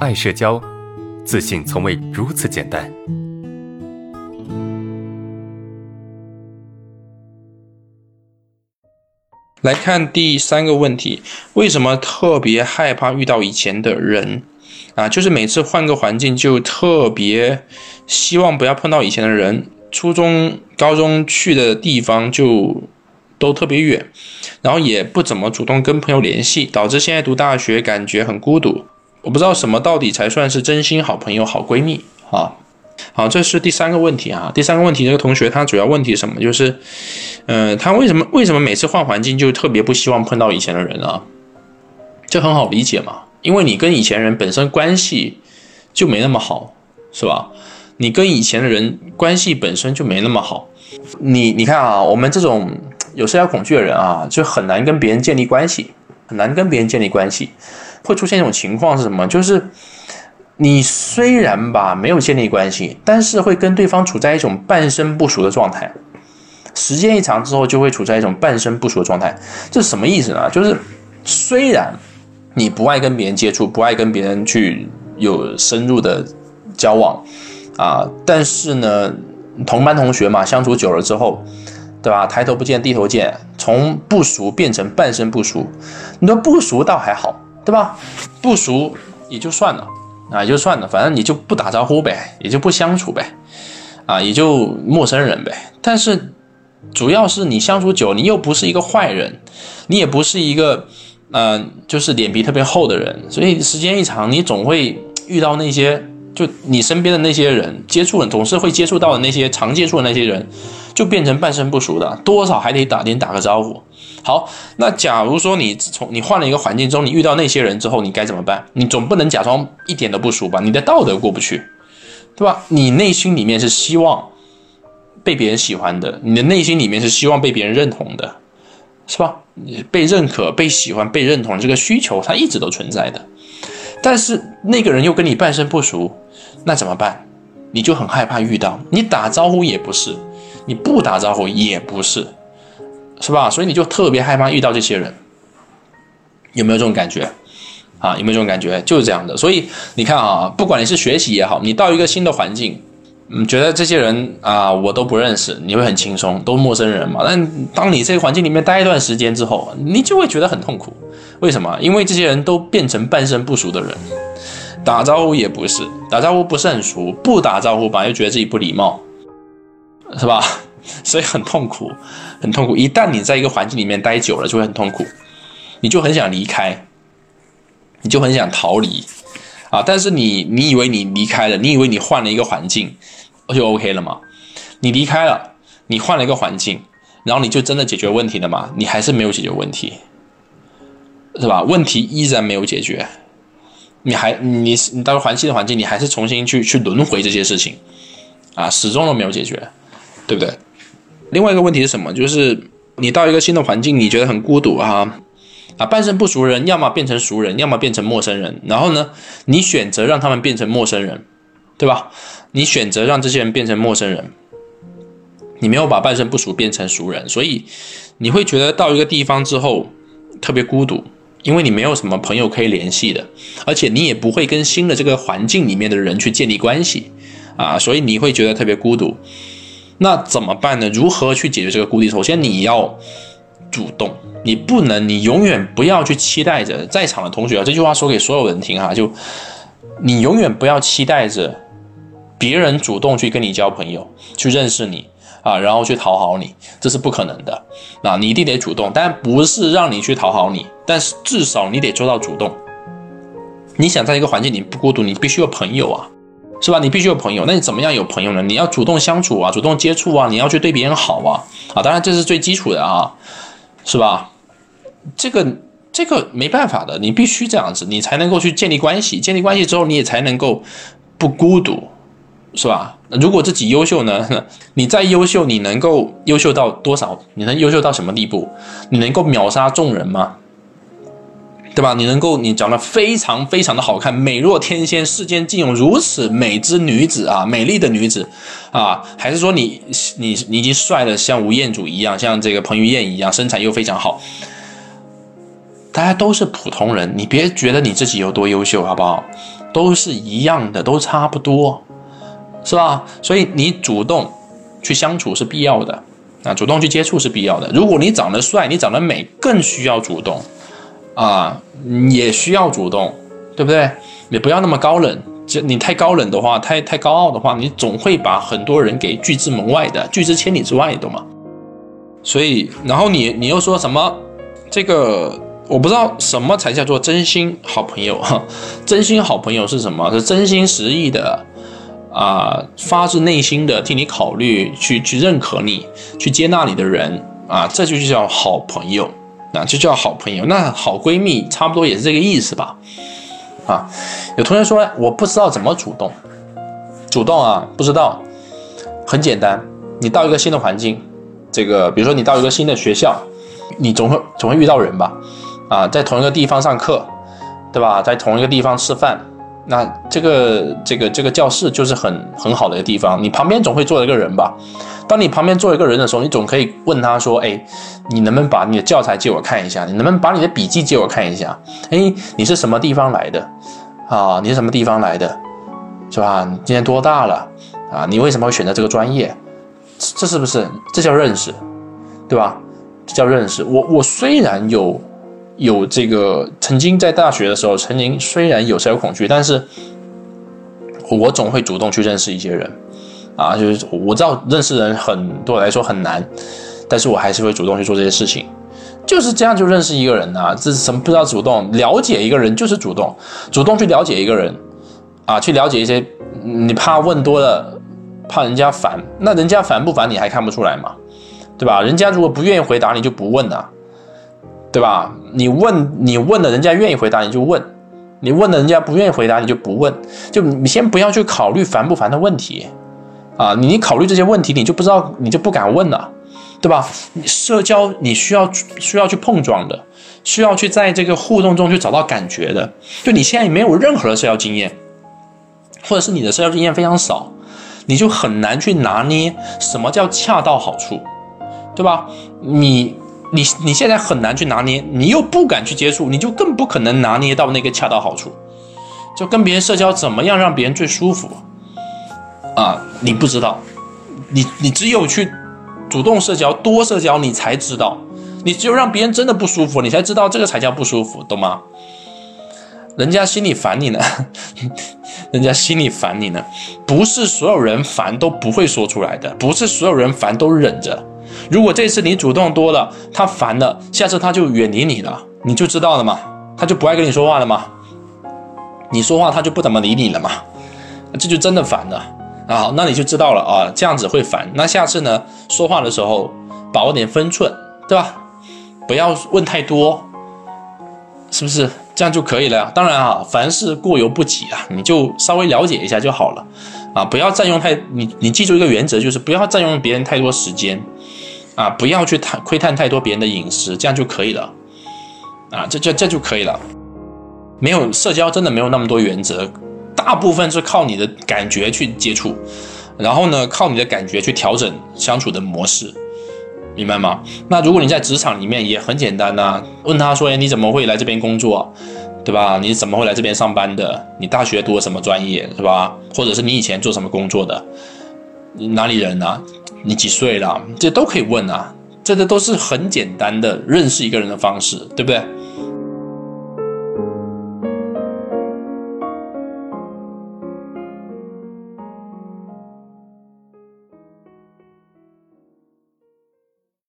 爱社交，自信从未如此简单。来看第三个问题：为什么特别害怕遇到以前的人？啊，就是每次换个环境就特别希望不要碰到以前的人。初中、高中去的地方就都特别远，然后也不怎么主动跟朋友联系，导致现在读大学感觉很孤独。我不知道什么到底才算是真心好朋友、好闺蜜啊？好，这是第三个问题啊。第三个问题，这个同学他主要问题什么？就是，嗯，他为什么为什么每次换环境就特别不希望碰到以前的人啊？这很好理解嘛，因为你跟以前人本身关系就没那么好，是吧？你跟以前的人关系本身就没那么好，你你看啊，我们这种有社交恐惧的人啊，就很难跟别人建立关系，很难跟别人建立关系。会出现一种情况是什么？就是你虽然吧没有建立关系，但是会跟对方处在一种半生不熟的状态。时间一长之后，就会处在一种半生不熟的状态。这是什么意思呢？就是虽然你不爱跟别人接触，不爱跟别人去有深入的交往。啊，但是呢，同班同学嘛，相处久了之后，对吧？抬头不见低头见，从不熟变成半生不熟。你说不熟倒还好，对吧？不熟也就算了，啊，也就算了，反正你就不打招呼呗，也就不相处呗，啊，也就陌生人呗。但是主要是你相处久，你又不是一个坏人，你也不是一个，嗯，就是脸皮特别厚的人，所以时间一长，你总会遇到那些。就你身边的那些人接触，总是会接触到的那些常接触的那些人，就变成半生不熟的，多少还得打点打个招呼。好，那假如说你从你换了一个环境中，你遇到那些人之后，你该怎么办？你总不能假装一点都不熟吧？你的道德过不去，对吧？你内心里面是希望被别人喜欢的，你的内心里面是希望被别人认同的，是吧？被认可、被喜欢、被认同这个需求，它一直都存在的。但是那个人又跟你半生不熟，那怎么办？你就很害怕遇到，你打招呼也不是，你不打招呼也不是，是吧？所以你就特别害怕遇到这些人，有没有这种感觉？啊，有没有这种感觉？就是这样的。所以你看啊，不管你是学习也好，你到一个新的环境。嗯，觉得这些人啊，我都不认识，你会很轻松，都陌生人嘛。但当你这个环境里面待一段时间之后，你就会觉得很痛苦。为什么？因为这些人都变成半生不熟的人，打招呼也不是，打招呼不是很熟，不打招呼吧又觉得自己不礼貌，是吧？所以很痛苦，很痛苦。一旦你在一个环境里面待久了，就会很痛苦，你就很想离开，你就很想逃离。啊！但是你，你以为你离开了，你以为你换了一个环境，就 OK 了吗？你离开了，你换了一个环境，然后你就真的解决问题了吗？你还是没有解决问题，是吧？问题依然没有解决，你还你你到了环新的环境，你还是重新去去轮回这些事情，啊，始终都没有解决，对不对？另外一个问题是什么？就是你到一个新的环境，你觉得很孤独啊。啊，半生不熟人，要么变成熟人，要么变成陌生人。然后呢，你选择让他们变成陌生人，对吧？你选择让这些人变成陌生人，你没有把半生不熟变成熟人，所以你会觉得到一个地方之后特别孤独，因为你没有什么朋友可以联系的，而且你也不会跟新的这个环境里面的人去建立关系啊，所以你会觉得特别孤独。那怎么办呢？如何去解决这个孤独？首先你要主动。你不能，你永远不要去期待着在场的同学！这句话说给所有人听哈，就你永远不要期待着别人主动去跟你交朋友，去认识你啊，然后去讨好你，这是不可能的。那你一定得主动，但不是让你去讨好你，但是至少你得做到主动。你想在一个环境里不孤独，你必须有朋友啊，是吧？你必须有朋友，那你怎么样有朋友呢？你要主动相处啊，主动接触啊，你要去对别人好啊，啊，当然这是最基础的啊。是吧？这个这个没办法的，你必须这样子，你才能够去建立关系。建立关系之后，你也才能够不孤独，是吧？如果自己优秀呢？你再优秀，你能够优秀到多少？你能优秀到什么地步？你能够秒杀众人吗？对吧？你能够你长得非常非常的好看，美若天仙，世间竟有如此美之女子啊，美丽的女子啊，还是说你你你已经帅的像吴彦祖一样，像这个彭于晏一样，身材又非常好？大家都是普通人，你别觉得你自己有多优秀，好不好？都是一样的，都差不多，是吧？所以你主动去相处是必要的啊，主动去接触是必要的。如果你长得帅，你长得美，更需要主动啊，也需要主动，对不对？你不要那么高冷，就你太高冷的话，太太高傲的话，你总会把很多人给拒之门外的，拒之千里之外，懂吗？所以，然后你你又说什么？这个我不知道什么才叫做真心好朋友哈？真心好朋友是什么？是真心实意的啊，发自内心的替你考虑，去去认可你，去接纳你的人啊，这就叫好朋友，那就叫好朋友。那好闺蜜差不多也是这个意思吧？啊，有同学说我不知道怎么主动，主动啊，不知道，很简单，你到一个新的环境。这个，比如说你到一个新的学校，你总会总会遇到人吧，啊，在同一个地方上课，对吧？在同一个地方吃饭，那这个这个这个教室就是很很好的一个地方，你旁边总会坐一个人吧？当你旁边坐一个人的时候，你总可以问他说：“哎，你能不能把你的教材借我看一下？你能不能把你的笔记借我看一下？哎，你是什么地方来的？啊，你是什么地方来的？是吧？你今年多大了？啊，你为什么会选择这个专业？”这是不是这叫认识，对吧？这叫认识。我我虽然有有这个曾经在大学的时候，曾经虽然有社交恐惧，但是我总会主动去认识一些人啊。就是我知道认识人很对我来说很难，但是我还是会主动去做这些事情。就是这样就认识一个人啊，这是什么？不知道主动了解一个人就是主动，主动去了解一个人啊，去了解一些你怕问多了。怕人家烦，那人家烦不烦你还看不出来吗？对吧？人家如果不愿意回答你就不问啊，对吧？你问你问了人家愿意回答你就问，你问了人家不愿意回答你就不问，就你先不要去考虑烦不烦的问题啊！你考虑这些问题你就不知道你就不敢问了，对吧？社交你需要需要去碰撞的，需要去在这个互动中去找到感觉的。就你现在没有任何的社交经验，或者是你的社交经验非常少。你就很难去拿捏什么叫恰到好处，对吧？你你你现在很难去拿捏，你又不敢去接触，你就更不可能拿捏到那个恰到好处。就跟别人社交，怎么样让别人最舒服啊？你不知道，你你只有去主动社交、多社交，你才知道。你只有让别人真的不舒服，你才知道这个才叫不舒服，懂吗？人家心里烦你呢。人家心里烦你呢，不是所有人烦都不会说出来的，不是所有人烦都忍着。如果这次你主动多了，他烦了，下次他就远离你了，你就知道了嘛，他就不爱跟你说话了嘛，你说话他就不怎么理你了嘛，这就真的烦了啊，那你就知道了啊，这样子会烦。那下次呢，说话的时候把握点分寸，对吧？不要问太多，是不是？这样就可以了呀。当然啊，凡事过犹不及啊，你就稍微了解一下就好了，啊，不要占用太你你记住一个原则，就是不要占用别人太多时间，啊，不要去探窥探太多别人的隐私，这样就可以了，啊，这这这就可以了。没有社交真的没有那么多原则，大部分是靠你的感觉去接触，然后呢，靠你的感觉去调整相处的模式。明白吗？那如果你在职场里面也很简单呐，问他说：“哎，你怎么会来这边工作，对吧？你怎么会来这边上班的？你大学读了什么专业，是吧？或者是你以前做什么工作的？哪里人啊？你几岁了？这都可以问啊，这个都是很简单的认识一个人的方式，对不对？”